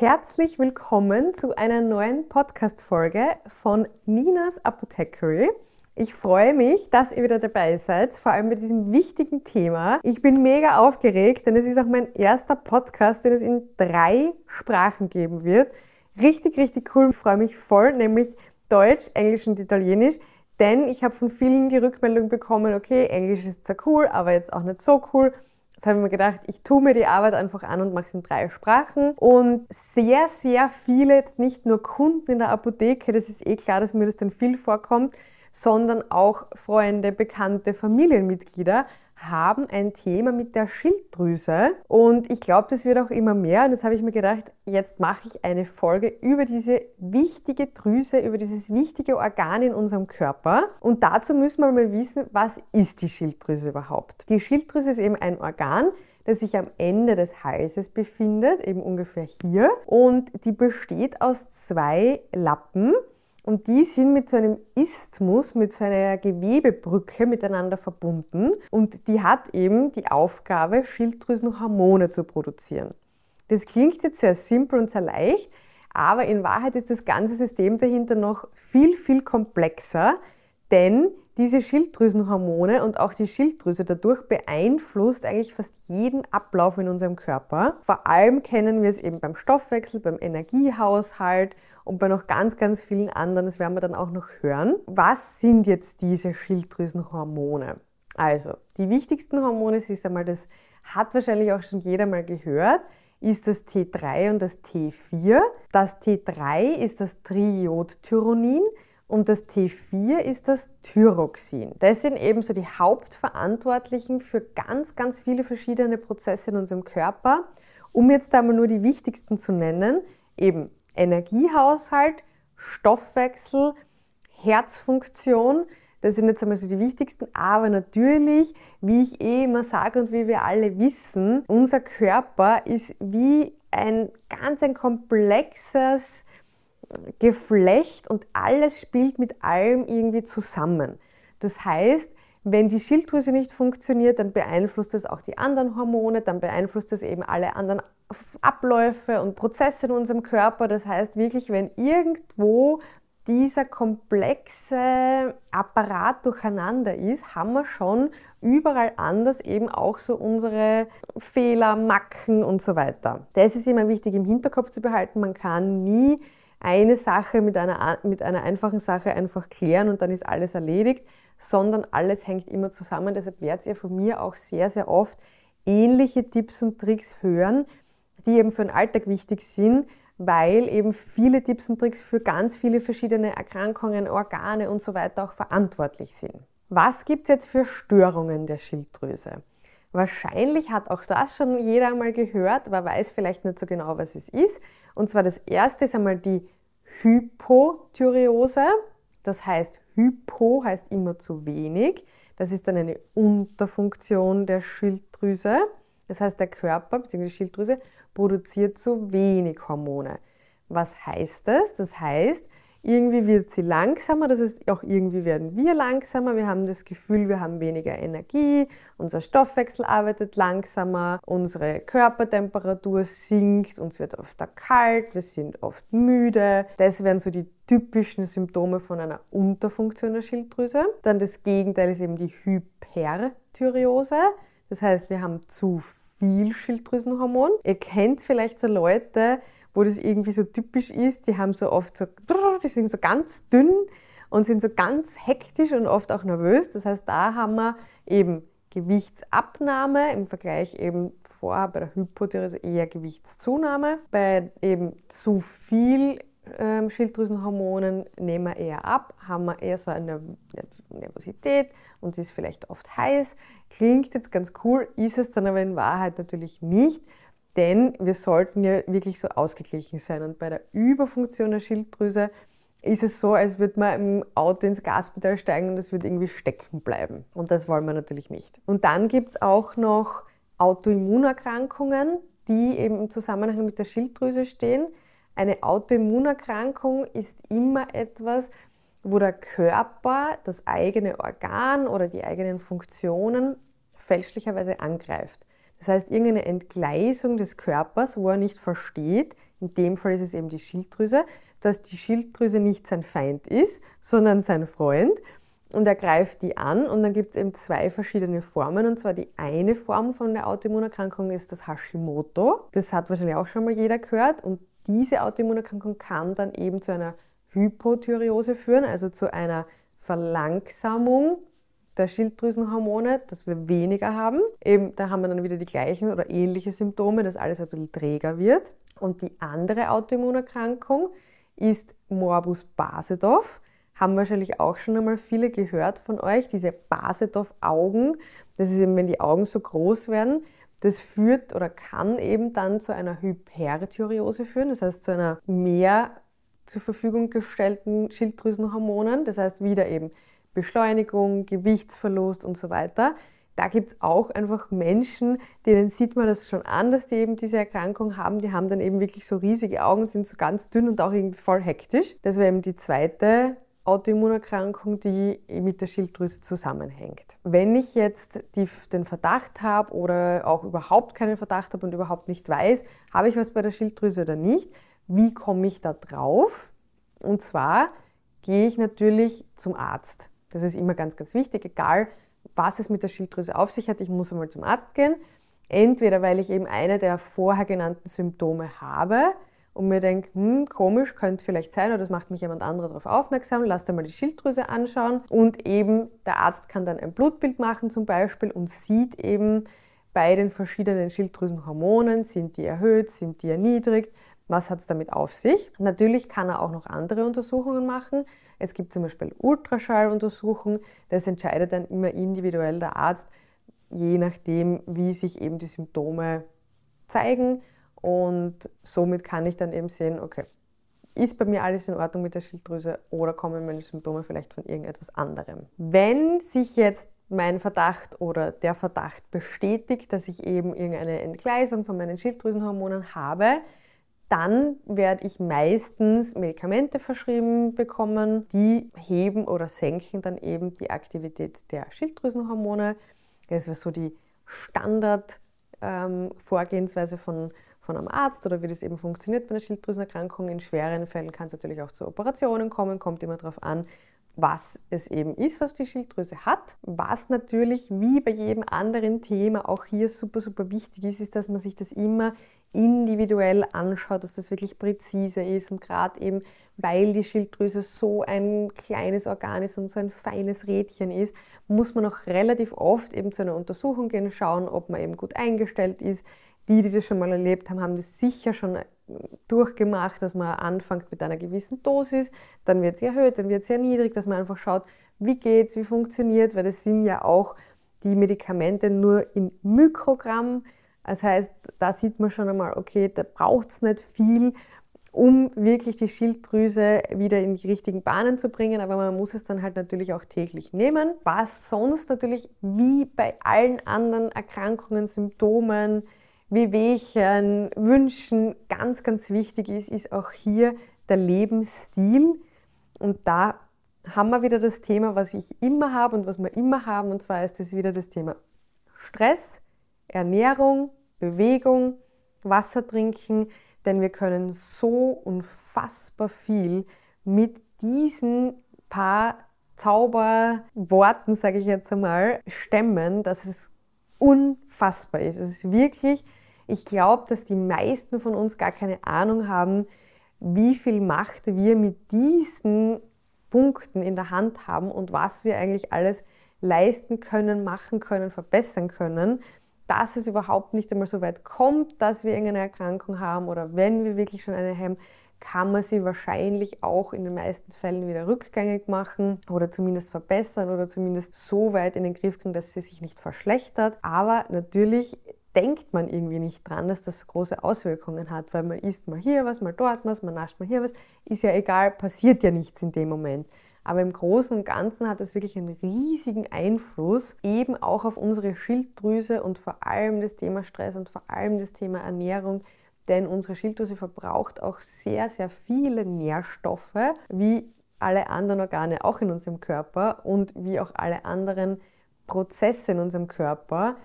Herzlich willkommen zu einer neuen Podcast-Folge von Ninas Apothecary. Ich freue mich, dass ihr wieder dabei seid, vor allem bei diesem wichtigen Thema. Ich bin mega aufgeregt, denn es ist auch mein erster Podcast, den es in drei Sprachen geben wird. Richtig, richtig cool. Ich freue mich voll, nämlich Deutsch, Englisch und Italienisch. Denn ich habe von vielen die Rückmeldung bekommen, okay, Englisch ist zwar cool, aber jetzt auch nicht so cool. Jetzt habe ich mir gedacht, ich tue mir die Arbeit einfach an und mache es in drei Sprachen. Und sehr, sehr viele, jetzt nicht nur Kunden in der Apotheke, das ist eh klar, dass mir das dann viel vorkommt, sondern auch Freunde, Bekannte, Familienmitglieder haben ein Thema mit der Schilddrüse. Und ich glaube, das wird auch immer mehr. Und das habe ich mir gedacht, jetzt mache ich eine Folge über diese wichtige Drüse, über dieses wichtige Organ in unserem Körper. Und dazu müssen wir mal wissen, was ist die Schilddrüse überhaupt? Die Schilddrüse ist eben ein Organ, das sich am Ende des Halses befindet, eben ungefähr hier. Und die besteht aus zwei Lappen und die sind mit so einem Isthmus, mit so einer Gewebebrücke miteinander verbunden. Und die hat eben die Aufgabe, Schilddrüsenhormone zu produzieren. Das klingt jetzt sehr simpel und sehr leicht, aber in Wahrheit ist das ganze System dahinter noch viel, viel komplexer, denn diese Schilddrüsenhormone und auch die Schilddrüse dadurch beeinflusst eigentlich fast jeden Ablauf in unserem Körper. Vor allem kennen wir es eben beim Stoffwechsel, beim Energiehaushalt und bei noch ganz, ganz vielen anderen, das werden wir dann auch noch hören. Was sind jetzt diese Schilddrüsenhormone? Also, die wichtigsten Hormone ist einmal, das hat wahrscheinlich auch schon jeder mal gehört, ist das T3 und das T4. Das T3 ist das Triodtyronin und das T4 ist das Thyroxin. Das sind eben so die Hauptverantwortlichen für ganz, ganz viele verschiedene Prozesse in unserem Körper. Um jetzt einmal nur die wichtigsten zu nennen, eben Energiehaushalt, Stoffwechsel, Herzfunktion, das sind jetzt einmal so die wichtigsten, aber natürlich, wie ich eh immer sage und wie wir alle wissen, unser Körper ist wie ein ganz ein komplexes Geflecht und alles spielt mit allem irgendwie zusammen. Das heißt, wenn die Schilddrüse nicht funktioniert, dann beeinflusst das auch die anderen Hormone, dann beeinflusst das eben alle anderen Abläufe und Prozesse in unserem Körper. Das heißt wirklich, wenn irgendwo dieser komplexe Apparat durcheinander ist, haben wir schon überall anders eben auch so unsere Fehler, Macken und so weiter. Das ist immer wichtig im Hinterkopf zu behalten. Man kann nie eine Sache mit einer, mit einer einfachen Sache einfach klären und dann ist alles erledigt sondern alles hängt immer zusammen. Deshalb werdet ihr von mir auch sehr, sehr oft ähnliche Tipps und Tricks hören, die eben für den Alltag wichtig sind, weil eben viele Tipps und Tricks für ganz viele verschiedene Erkrankungen, Organe und so weiter auch verantwortlich sind. Was gibt es jetzt für Störungen der Schilddrüse? Wahrscheinlich hat auch das schon jeder einmal gehört, aber weiß vielleicht nicht so genau, was es ist. Und zwar das erste ist einmal die Hypothyreose. Das heißt, Hypo heißt immer zu wenig. Das ist dann eine Unterfunktion der Schilddrüse. Das heißt, der Körper bzw. die Schilddrüse produziert zu wenig Hormone. Was heißt das? Das heißt, irgendwie wird sie langsamer, das heißt auch irgendwie werden wir langsamer. Wir haben das Gefühl, wir haben weniger Energie, unser Stoffwechsel arbeitet langsamer, unsere Körpertemperatur sinkt, uns wird oft kalt, wir sind oft müde. Das wären so die typischen Symptome von einer Unterfunktion der Schilddrüse. Dann das Gegenteil ist eben die Hyperthyreose. Das heißt, wir haben zu viel Schilddrüsenhormon. Ihr kennt vielleicht so Leute, wo das irgendwie so typisch ist. Die haben so oft so, die sind so ganz dünn und sind so ganz hektisch und oft auch nervös. Das heißt, da haben wir eben Gewichtsabnahme im Vergleich eben vorher bei der Hypothyreose eher Gewichtszunahme. Bei eben zu viel ähm, Schilddrüsenhormonen nehmen wir eher ab, haben wir eher so eine Nervosität und sie ist vielleicht oft heiß. Klingt jetzt ganz cool, ist es dann aber in Wahrheit natürlich nicht, denn wir sollten ja wirklich so ausgeglichen sein. Und bei der Überfunktion der Schilddrüse ist es so, als würde man im Auto ins Gaspedal steigen und es wird irgendwie stecken bleiben. Und das wollen wir natürlich nicht. Und dann gibt es auch noch Autoimmunerkrankungen, die eben im Zusammenhang mit der Schilddrüse stehen. Eine Autoimmunerkrankung ist immer etwas, wo der Körper das eigene Organ oder die eigenen Funktionen fälschlicherweise angreift. Das heißt, irgendeine Entgleisung des Körpers, wo er nicht versteht, in dem Fall ist es eben die Schilddrüse, dass die Schilddrüse nicht sein Feind ist, sondern sein Freund. Und er greift die an und dann gibt es eben zwei verschiedene Formen. Und zwar die eine Form von der Autoimmunerkrankung ist das Hashimoto. Das hat wahrscheinlich auch schon mal jeder gehört. Und diese Autoimmunerkrankung kann dann eben zu einer Hypothyreose führen, also zu einer Verlangsamung der Schilddrüsenhormone, dass wir weniger haben. Eben, da haben wir dann wieder die gleichen oder ähnliche Symptome, dass alles ein bisschen träger wird. Und die andere Autoimmunerkrankung ist Morbus Basedow. Haben wahrscheinlich auch schon einmal viele gehört von euch, diese Basedow-Augen. Das ist eben, wenn die Augen so groß werden. Das führt oder kann eben dann zu einer Hyperthyreose führen, das heißt zu einer mehr zur Verfügung gestellten Schilddrüsenhormonen. Das heißt wieder eben Beschleunigung, Gewichtsverlust und so weiter. Da gibt es auch einfach Menschen, denen sieht man das schon an, dass die eben diese Erkrankung haben. Die haben dann eben wirklich so riesige Augen, sind so ganz dünn und auch irgendwie voll hektisch. Das wäre eben die zweite Autoimmunerkrankung, die mit der Schilddrüse zusammenhängt. Wenn ich jetzt die, den Verdacht habe oder auch überhaupt keinen Verdacht habe und überhaupt nicht weiß, habe ich was bei der Schilddrüse oder nicht, wie komme ich da drauf? Und zwar gehe ich natürlich zum Arzt. Das ist immer ganz, ganz wichtig, egal was es mit der Schilddrüse auf sich hat, ich muss einmal zum Arzt gehen. Entweder weil ich eben eine der vorher genannten Symptome habe und mir denke, hm, komisch, könnte vielleicht sein, oder das macht mich jemand anderer darauf aufmerksam, lass dir mal die Schilddrüse anschauen. Und eben der Arzt kann dann ein Blutbild machen zum Beispiel und sieht eben bei den verschiedenen Schilddrüsenhormonen, sind die erhöht, sind die erniedrigt, was hat es damit auf sich? Natürlich kann er auch noch andere Untersuchungen machen. Es gibt zum Beispiel Ultraschalluntersuchungen. Das entscheidet dann immer individuell der Arzt, je nachdem, wie sich eben die Symptome zeigen. Und somit kann ich dann eben sehen, okay, ist bei mir alles in Ordnung mit der Schilddrüse oder kommen meine Symptome vielleicht von irgendetwas anderem? Wenn sich jetzt mein Verdacht oder der Verdacht bestätigt, dass ich eben irgendeine Entgleisung von meinen Schilddrüsenhormonen habe, dann werde ich meistens Medikamente verschrieben bekommen, die heben oder senken dann eben die Aktivität der Schilddrüsenhormone. Das ist so die Standardvorgehensweise ähm, von, von einem Arzt oder wie das eben funktioniert bei einer Schilddrüsenerkrankung. In schweren Fällen kann es natürlich auch zu Operationen kommen, kommt immer darauf an, was es eben ist, was die Schilddrüse hat. Was natürlich wie bei jedem anderen Thema auch hier super, super wichtig ist, ist, dass man sich das immer individuell anschaut, dass das wirklich präzise ist und gerade eben, weil die Schilddrüse so ein kleines Organ ist und so ein feines Rädchen ist, muss man auch relativ oft eben zu einer Untersuchung gehen, schauen, ob man eben gut eingestellt ist. Die, die das schon mal erlebt haben, haben das sicher schon durchgemacht, dass man anfängt mit einer gewissen Dosis, dann wird sie erhöht, dann wird sie niedrig, dass man einfach schaut, wie geht's, wie funktioniert, weil das sind ja auch die Medikamente nur in Mikrogramm das heißt, da sieht man schon einmal, okay, da braucht es nicht viel, um wirklich die Schilddrüse wieder in die richtigen Bahnen zu bringen, aber man muss es dann halt natürlich auch täglich nehmen. Was sonst natürlich wie bei allen anderen Erkrankungen, Symptomen, Wehwehchen, Wünschen ganz, ganz wichtig ist, ist auch hier der Lebensstil. Und da haben wir wieder das Thema, was ich immer habe und was wir immer haben, und zwar ist es wieder das Thema Stress, Ernährung, Bewegung, Wasser trinken, denn wir können so unfassbar viel mit diesen paar Zauberworten, sage ich jetzt einmal, stemmen, dass es unfassbar ist. Es ist wirklich, ich glaube, dass die meisten von uns gar keine Ahnung haben, wie viel Macht wir mit diesen Punkten in der Hand haben und was wir eigentlich alles leisten können, machen können, verbessern können dass es überhaupt nicht einmal so weit kommt, dass wir irgendeine Erkrankung haben oder wenn wir wirklich schon eine haben, kann man sie wahrscheinlich auch in den meisten Fällen wieder rückgängig machen oder zumindest verbessern oder zumindest so weit in den Griff kriegen, dass sie sich nicht verschlechtert. Aber natürlich denkt man irgendwie nicht dran, dass das große Auswirkungen hat, weil man isst mal hier was, mal dort was, man nascht mal hier was, ist ja egal, passiert ja nichts in dem Moment. Aber im Großen und Ganzen hat es wirklich einen riesigen Einfluss eben auch auf unsere Schilddrüse und vor allem das Thema Stress und vor allem das Thema Ernährung. Denn unsere Schilddrüse verbraucht auch sehr, sehr viele Nährstoffe, wie alle anderen Organe auch in unserem Körper und wie auch alle anderen Prozesse in unserem Körper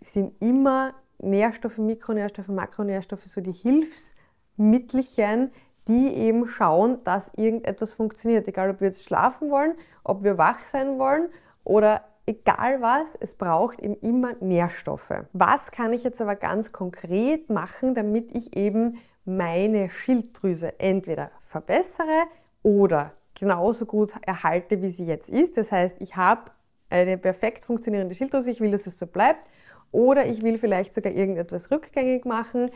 sind immer Nährstoffe, Mikronährstoffe, Makronährstoffe, so die Hilfsmittelchen, die eben schauen, dass irgendetwas funktioniert. Egal, ob wir jetzt schlafen wollen, ob wir wach sein wollen oder egal was, es braucht eben immer Nährstoffe. Was kann ich jetzt aber ganz konkret machen, damit ich eben meine Schilddrüse entweder verbessere oder genauso gut erhalte, wie sie jetzt ist. Das heißt, ich habe eine perfekt funktionierende Schilddrüse, ich will, dass es so bleibt, oder ich will vielleicht sogar irgendetwas rückgängig machen.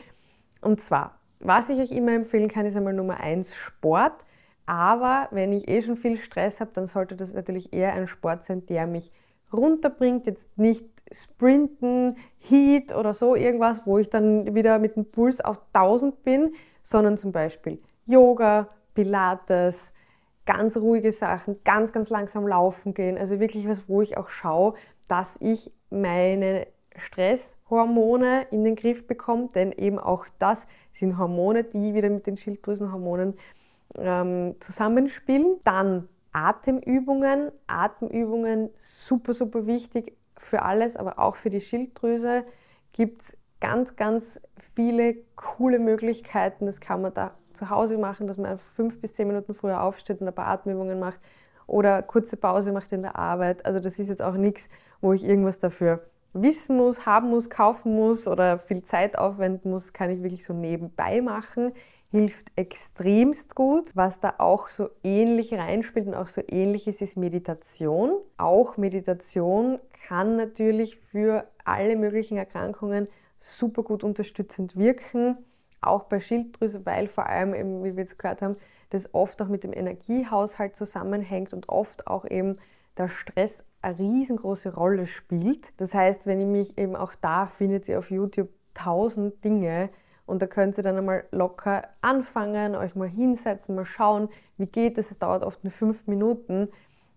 Und zwar, was ich euch immer empfehlen kann, ist einmal Nummer eins Sport. Aber wenn ich eh schon viel Stress habe, dann sollte das natürlich eher ein Sport sein, der mich runterbringt. Jetzt nicht Sprinten, Heat oder so irgendwas, wo ich dann wieder mit dem Puls auf 1000 bin, sondern zum Beispiel Yoga, Pilates, ganz ruhige Sachen, ganz, ganz langsam laufen gehen. Also wirklich was, wo ich auch schaue, dass ich meine Stresshormone in den Griff bekomme, denn eben auch das sind Hormone, die wieder mit den Schilddrüsenhormonen ähm, zusammenspielen. Dann Atemübungen. Atemübungen super, super wichtig für alles, aber auch für die Schilddrüse gibt es ganz, ganz viele coole Möglichkeiten. Das kann man da zu Hause machen, dass man einfach fünf bis zehn Minuten früher aufsteht und ein paar Atemübungen macht oder kurze Pause macht in der Arbeit. Also das ist jetzt auch nichts, wo ich irgendwas dafür wissen muss, haben muss, kaufen muss oder viel Zeit aufwenden muss, kann ich wirklich so nebenbei machen. Hilft extremst gut. Was da auch so ähnlich reinspielt und auch so ähnlich ist, ist Meditation. Auch Meditation kann natürlich für alle möglichen Erkrankungen super gut unterstützend wirken. Auch bei Schilddrüse, weil vor allem eben, wie wir jetzt gehört haben, das oft auch mit dem Energiehaushalt zusammenhängt und oft auch eben der Stress eine riesengroße Rolle spielt. Das heißt, wenn ich mich eben auch da findet ihr auf YouTube tausend Dinge und da könnt ihr dann einmal locker anfangen, euch mal hinsetzen, mal schauen, wie geht es. Es dauert oft nur fünf Minuten.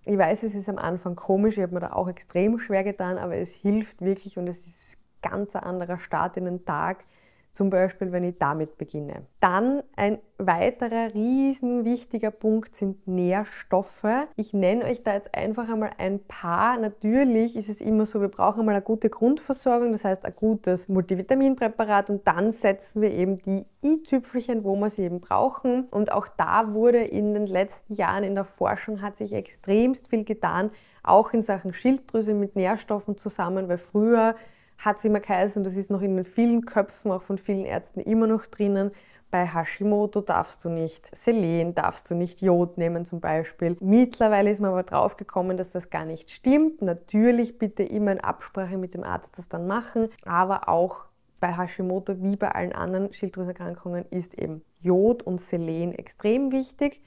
Ich weiß, es ist am Anfang komisch, ich habe mir da auch extrem schwer getan, aber es hilft wirklich und es ist ganz ein anderer Start in den Tag zum Beispiel, wenn ich damit beginne. Dann ein weiterer riesen wichtiger Punkt sind Nährstoffe. Ich nenne euch da jetzt einfach einmal ein paar. Natürlich ist es immer so, wir brauchen einmal eine gute Grundversorgung, das heißt ein gutes Multivitaminpräparat und dann setzen wir eben die i-Tüpfelchen, wo wir sie eben brauchen. Und auch da wurde in den letzten Jahren in der Forschung hat sich extremst viel getan, auch in Sachen Schilddrüse mit Nährstoffen zusammen, weil früher hat es immer geheißen, das ist noch in den vielen Köpfen, auch von vielen Ärzten immer noch drinnen. Bei Hashimoto darfst du nicht Selen, darfst du nicht Jod nehmen zum Beispiel. Mittlerweile ist man aber drauf gekommen, dass das gar nicht stimmt. Natürlich bitte immer in Absprache mit dem Arzt das dann machen, aber auch bei Hashimoto wie bei allen anderen Schilddrüsenerkrankungen ist eben Jod und Selen extrem wichtig.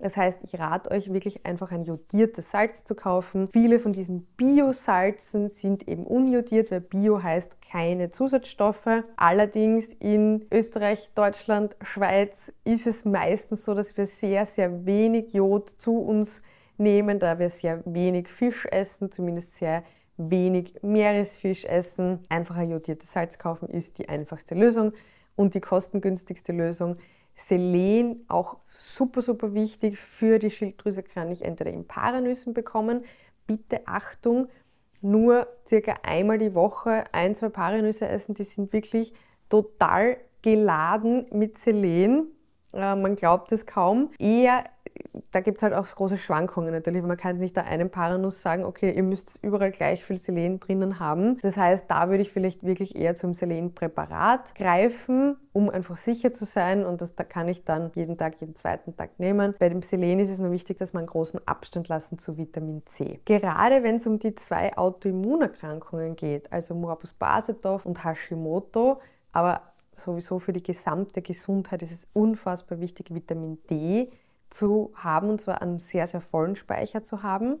Das heißt, ich rate euch wirklich einfach ein jodiertes Salz zu kaufen. Viele von diesen Bio-Salzen sind eben unjodiert, weil Bio heißt keine Zusatzstoffe. Allerdings in Österreich, Deutschland, Schweiz ist es meistens so, dass wir sehr, sehr wenig Jod zu uns nehmen, da wir sehr wenig Fisch essen, zumindest sehr wenig Meeresfisch essen. Einfach ein jodiertes Salz kaufen ist die einfachste Lösung und die kostengünstigste Lösung. Selen auch super, super wichtig für die Schilddrüse, kann ich entweder in Paranüssen bekommen. Bitte Achtung, nur circa einmal die Woche ein, zwei Paranüsse essen, die sind wirklich total geladen mit Selen. Äh, man glaubt es kaum. Eher da gibt es halt auch große Schwankungen natürlich. Man kann nicht da einem Paranuss sagen, okay, ihr müsst überall gleich viel Selen drinnen haben. Das heißt, da würde ich vielleicht wirklich eher zum Selenpräparat greifen, um einfach sicher zu sein. Und das da kann ich dann jeden Tag, jeden zweiten Tag nehmen. Bei dem Selen ist es nur wichtig, dass man einen großen Abstand lassen zu Vitamin C. Gerade wenn es um die zwei Autoimmunerkrankungen geht, also Morbus Basedorf und Hashimoto, aber sowieso für die gesamte Gesundheit ist es unfassbar wichtig, Vitamin D zu haben, und zwar einen sehr, sehr vollen Speicher zu haben.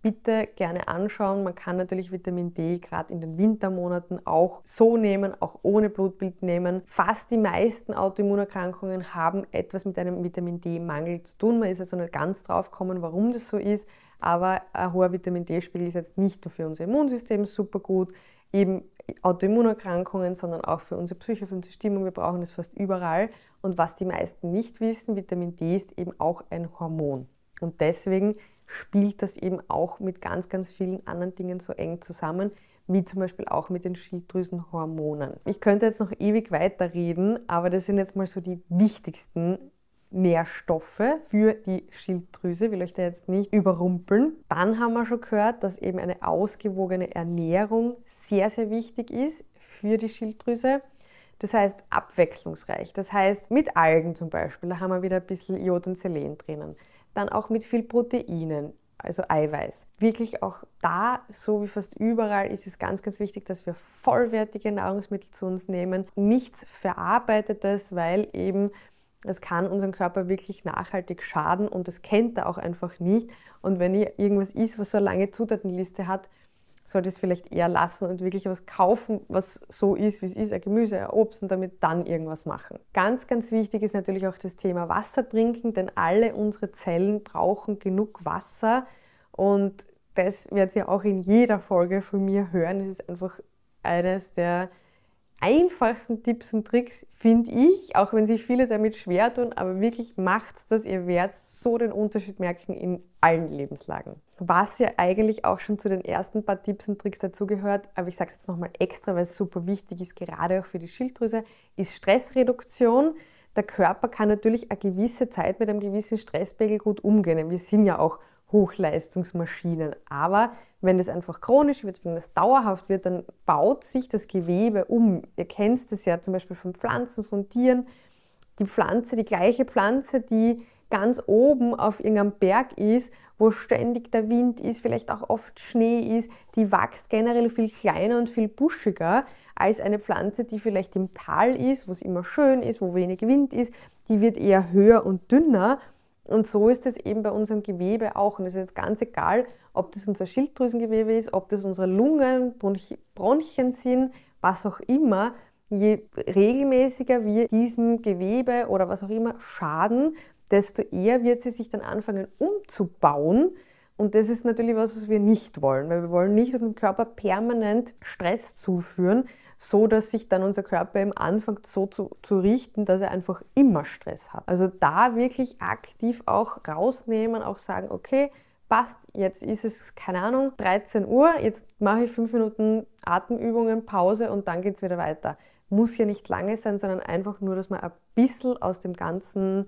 Bitte gerne anschauen. Man kann natürlich Vitamin D gerade in den Wintermonaten auch so nehmen, auch ohne Blutbild nehmen. Fast die meisten Autoimmunerkrankungen haben etwas mit einem Vitamin D-Mangel zu tun. Man ist also nicht ganz drauf gekommen, warum das so ist. Aber ein hoher Vitamin D-Spiegel ist jetzt nicht nur für unser Immunsystem super gut, eben Autoimmunerkrankungen, sondern auch für unsere Psyche, für unsere Stimmung. Wir brauchen es fast überall. Und was die meisten nicht wissen, Vitamin D ist eben auch ein Hormon. Und deswegen spielt das eben auch mit ganz, ganz vielen anderen Dingen so eng zusammen, wie zum Beispiel auch mit den Schilddrüsenhormonen. Ich könnte jetzt noch ewig weiterreden, aber das sind jetzt mal so die wichtigsten Nährstoffe für die Schilddrüse. Will euch da jetzt nicht überrumpeln. Dann haben wir schon gehört, dass eben eine ausgewogene Ernährung sehr, sehr wichtig ist für die Schilddrüse. Das heißt abwechslungsreich. Das heißt mit Algen zum Beispiel, da haben wir wieder ein bisschen Jod und Selen drinnen. Dann auch mit viel Proteinen, also Eiweiß. Wirklich auch da, so wie fast überall, ist es ganz, ganz wichtig, dass wir vollwertige Nahrungsmittel zu uns nehmen. Nichts Verarbeitetes, weil eben es kann unserem Körper wirklich nachhaltig schaden und das kennt er auch einfach nicht. Und wenn ihr irgendwas isst, was so eine lange Zutatenliste hat, sollte es vielleicht eher lassen und wirklich was kaufen, was so ist, wie es ist, ein Gemüse, ein Obst und damit dann irgendwas machen. Ganz, ganz wichtig ist natürlich auch das Thema Wasser trinken, denn alle unsere Zellen brauchen genug Wasser und das werdet ihr auch in jeder Folge von mir hören. Es ist einfach eines der einfachsten Tipps und Tricks, finde ich, auch wenn sich viele damit schwer tun, aber wirklich macht dass ihr werdet so den Unterschied merken in allen Lebenslagen. Was ja eigentlich auch schon zu den ersten paar Tipps und Tricks dazugehört, aber ich sage es jetzt nochmal extra, weil es super wichtig ist, gerade auch für die Schilddrüse, ist Stressreduktion. Der Körper kann natürlich eine gewisse Zeit mit einem gewissen Stresspegel gut umgehen. Wir sind ja auch Hochleistungsmaschinen. Aber wenn das einfach chronisch wird, wenn das dauerhaft wird, dann baut sich das Gewebe um. Ihr kennt es ja zum Beispiel von Pflanzen, von Tieren. Die Pflanze, die gleiche Pflanze, die ganz oben auf irgendeinem Berg ist, wo ständig der Wind ist, vielleicht auch oft Schnee ist, die wächst generell viel kleiner und viel buschiger als eine Pflanze, die vielleicht im Tal ist, wo es immer schön ist, wo wenig Wind ist. Die wird eher höher und dünner und so ist es eben bei unserem Gewebe auch. Und es ist jetzt ganz egal, ob das unser Schilddrüsengewebe ist, ob das unsere Lungen, Bronchien sind, was auch immer. Je regelmäßiger wir diesem Gewebe oder was auch immer schaden, desto eher wird sie sich dann anfangen umzubauen. Und das ist natürlich was, was wir nicht wollen, weil wir wollen nicht dem Körper permanent Stress zuführen, so dass sich dann unser Körper im anfängt so zu, zu richten, dass er einfach immer Stress hat. Also da wirklich aktiv auch rausnehmen, auch sagen, okay, passt, jetzt ist es, keine Ahnung, 13 Uhr, jetzt mache ich fünf Minuten Atemübungen, Pause und dann geht es wieder weiter. Muss ja nicht lange sein, sondern einfach nur, dass man ein bisschen aus dem ganzen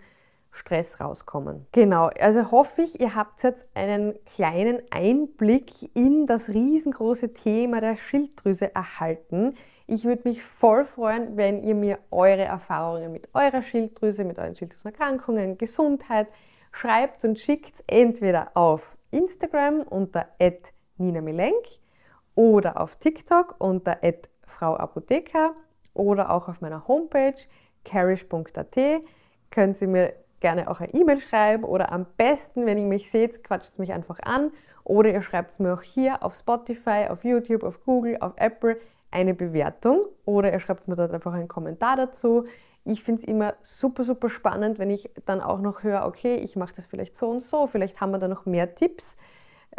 Stress rauskommen. Genau, also hoffe ich, ihr habt jetzt einen kleinen Einblick in das riesengroße Thema der Schilddrüse erhalten. Ich würde mich voll freuen, wenn ihr mir eure Erfahrungen mit eurer Schilddrüse, mit euren Schilddrüsenerkrankungen, Gesundheit schreibt und schickt entweder auf Instagram unter @nina_milenk oder auf TikTok unter @frauapotheker oder auch auf meiner Homepage carish.at können Sie mir gerne auch eine E-Mail schreiben oder am besten, wenn ihr mich seht, quatscht mich einfach an oder ihr schreibt mir auch hier auf Spotify, auf YouTube, auf Google, auf Apple eine Bewertung oder ihr schreibt mir dort einfach einen Kommentar dazu. Ich finde es immer super, super spannend, wenn ich dann auch noch höre, okay, ich mache das vielleicht so und so, vielleicht haben wir da noch mehr Tipps.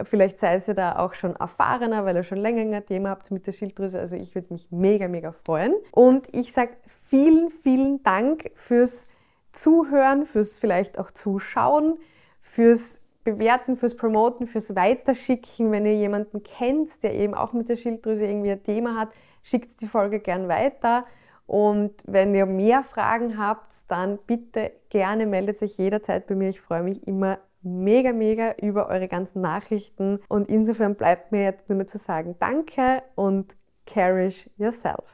Vielleicht seid ihr da auch schon erfahrener, weil ihr schon länger ein Thema habt mit der Schilddrüse. Also ich würde mich mega, mega freuen. Und ich sage vielen, vielen Dank fürs Zuhören, fürs vielleicht auch Zuschauen, fürs Bewerten, fürs Promoten, fürs Weiterschicken. Wenn ihr jemanden kennt, der eben auch mit der Schilddrüse irgendwie ein Thema hat, schickt die Folge gern weiter. Und wenn ihr mehr Fragen habt, dann bitte gerne meldet sich jederzeit bei mir. Ich freue mich immer mega, mega über eure ganzen Nachrichten. Und insofern bleibt mir jetzt nur mehr zu sagen, danke und cherish yourself.